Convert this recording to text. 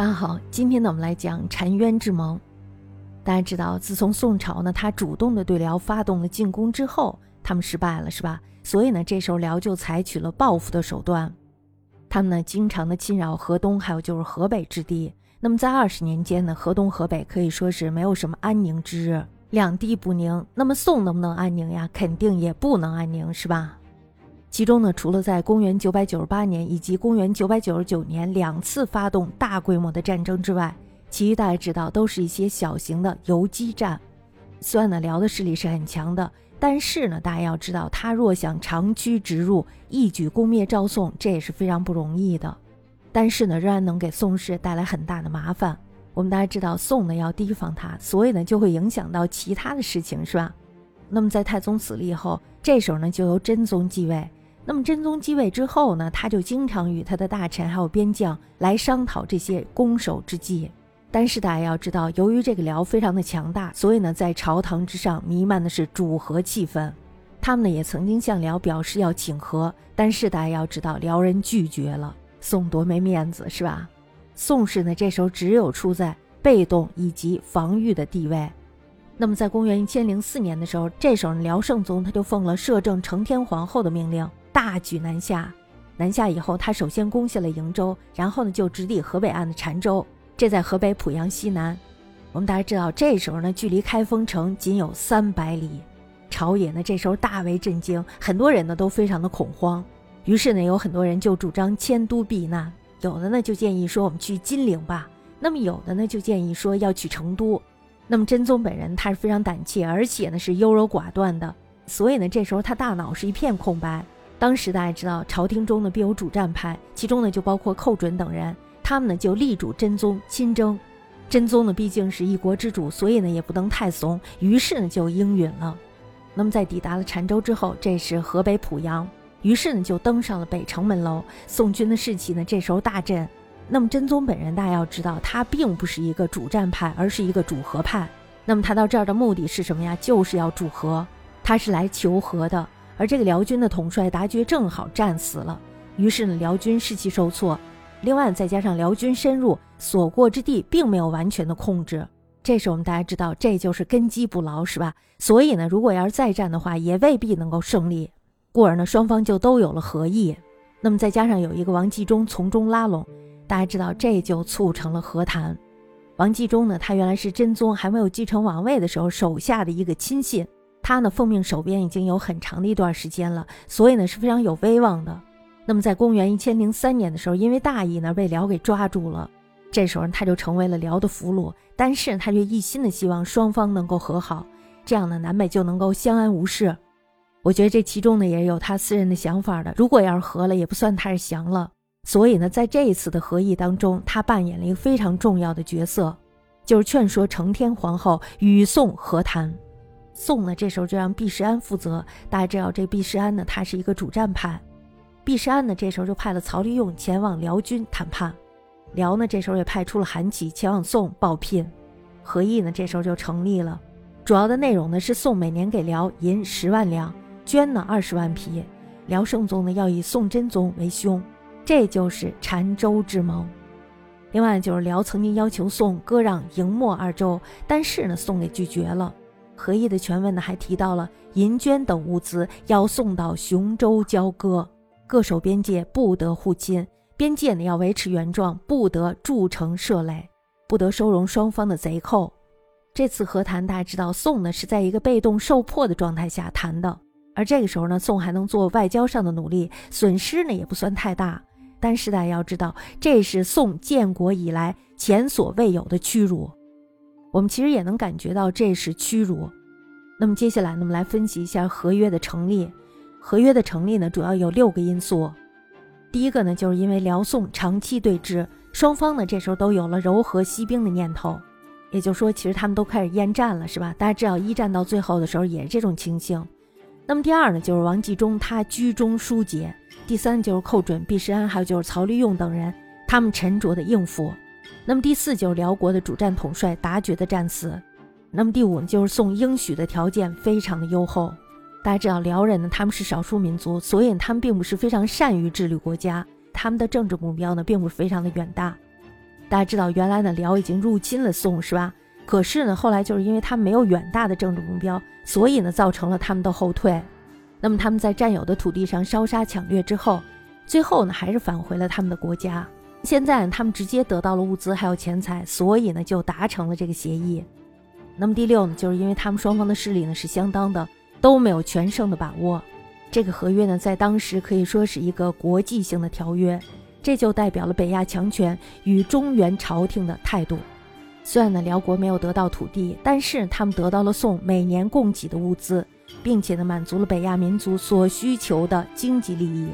大家好，今天呢，我们来讲澶渊之盟。大家知道，自从宋朝呢，他主动的对辽发动了进攻之后，他们失败了，是吧？所以呢，这时候辽就采取了报复的手段，他们呢，经常的侵扰河东，还有就是河北之地。那么在二十年间呢，河东河北可以说是没有什么安宁之日，两地不宁。那么宋能不能安宁呀？肯定也不能安宁，是吧？其中呢，除了在公元九百九十八年以及公元九百九十九年两次发动大规模的战争之外，其余大家知道都是一些小型的游击战。虽然呢，辽的势力是很强的，但是呢，大家要知道，他若想长驱直入，一举攻灭赵宋，这也是非常不容易的。但是呢，仍然能给宋氏带来很大的麻烦。我们大家知道，宋呢要提防他，所以呢就会影响到其他的事情，是吧？那么在太宗死了以后，这时候呢就由真宗继位。那么真宗继位之后呢，他就经常与他的大臣还有边将来商讨这些攻守之计。但是大家要知道，由于这个辽非常的强大，所以呢，在朝堂之上弥漫的是主和气氛。他们呢也曾经向辽表示要请和，但是大家要知道，辽人拒绝了。宋多没面子是吧？宋氏呢这时候只有处在被动以及防御的地位。那么在公元一千零四年的时候，这时候辽圣宗他就奉了摄政承天皇后的命令。大举南下，南下以后，他首先攻下了瀛州，然后呢就直抵河北岸的澶州，这在河北濮阳西南。我们大家知道，这时候呢距离开封城仅有三百里，朝野呢这时候大为震惊，很多人呢都非常的恐慌。于是呢有很多人就主张迁都避难，有的呢就建议说我们去金陵吧，那么有的呢就建议说要去成都。那么真宗本人他是非常胆怯，而且呢是优柔寡断的，所以呢这时候他大脑是一片空白。当时大家知道，朝廷中呢必有主战派，其中呢就包括寇准等人，他们呢就力主真宗亲征。真宗呢毕竟是一国之主，所以呢也不能太怂，于是呢就应允了。那么在抵达了澶州之后，这是河北濮阳，于是呢就登上了北城门楼。宋军的士气呢这时候大振。那么真宗本人大家要知道，他并不是一个主战派，而是一个主和派。那么他到这儿的目的是什么呀？就是要主和，他是来求和的。而这个辽军的统帅达觉正好战死了，于是呢，辽军士气受挫。另外，再加上辽军深入，所过之地并没有完全的控制。这时我们大家知道，这就是根基不牢，是吧？所以呢，如果要是再战的话，也未必能够胜利。故而呢，双方就都有了合议。那么再加上有一个王继忠从中拉拢，大家知道，这就促成了和谈。王继忠呢，他原来是真宗还没有继承王位的时候手下的一个亲信。他呢奉命守边已经有很长的一段时间了，所以呢是非常有威望的。那么在公元一千零三年的时候，因为大意呢被辽给抓住了，这时候他就成为了辽的俘虏。但是他却一心的希望双方能够和好，这样呢南北就能够相安无事。我觉得这其中呢也有他私人的想法的。如果要是和了，也不算他是降了。所以呢在这一次的和议当中，他扮演了一个非常重要的角色，就是劝说承天皇后与宋和谈。宋呢，这时候就让毕世安负责。大家知道，这毕世安呢，他是一个主战派。毕世安呢，这时候就派了曹利用前往辽军谈判。辽呢，这时候也派出了韩琦前往宋报聘。和议呢，这时候就成立了。主要的内容呢是宋每年给辽银十万两，绢呢二十万匹。辽圣宗呢要以宋真宗为兄，这就是澶州之盟。另外就是辽曾经要求宋割让赢漠二州，但是呢，宋给拒绝了。合议的全文呢，还提到了银绢等物资要送到雄州交割，各守边界不得互侵，边界呢要维持原状，不得筑城设垒，不得收容双方的贼寇。这次和谈，大家知道，宋呢是在一个被动受迫的状态下谈的，而这个时候呢，宋还能做外交上的努力，损失呢也不算太大。但是大家要知道，这是宋建国以来前所未有的屈辱。我们其实也能感觉到这是屈辱。那么接下来，呢，我们来分析一下合约的成立。合约的成立呢，主要有六个因素。第一个呢，就是因为辽宋长期对峙，双方呢这时候都有了柔和息兵的念头，也就是说，其实他们都开始厌战了，是吧？大家知道一战到最后的时候也是这种情形。那么第二呢，就是王继忠他居中疏解。第三就是寇准、毕世安，还有就是曹利用等人，他们沉着的应付。那么第四就是辽国的主战统帅达觉的战死，那么第五呢就是宋应许的条件非常的优厚。大家知道辽人呢他们是少数民族，所以他们并不是非常善于治理国家，他们的政治目标呢并不是非常的远大。大家知道，原来呢辽已经入侵了宋，是吧？可是呢，后来就是因为他们没有远大的政治目标，所以呢，造成了他们的后退。那么他们在占有的土地上烧杀抢掠之后，最后呢，还是返回了他们的国家。现在他们直接得到了物资还有钱财，所以呢，就达成了这个协议。那么第六呢，就是因为他们双方的势力呢是相当的，都没有全胜的把握。这个合约呢，在当时可以说是一个国际性的条约，这就代表了北亚强权与中原朝廷的态度。虽然呢，辽国没有得到土地，但是他们得到了宋每年供给的物资，并且呢，满足了北亚民族所需求的经济利益。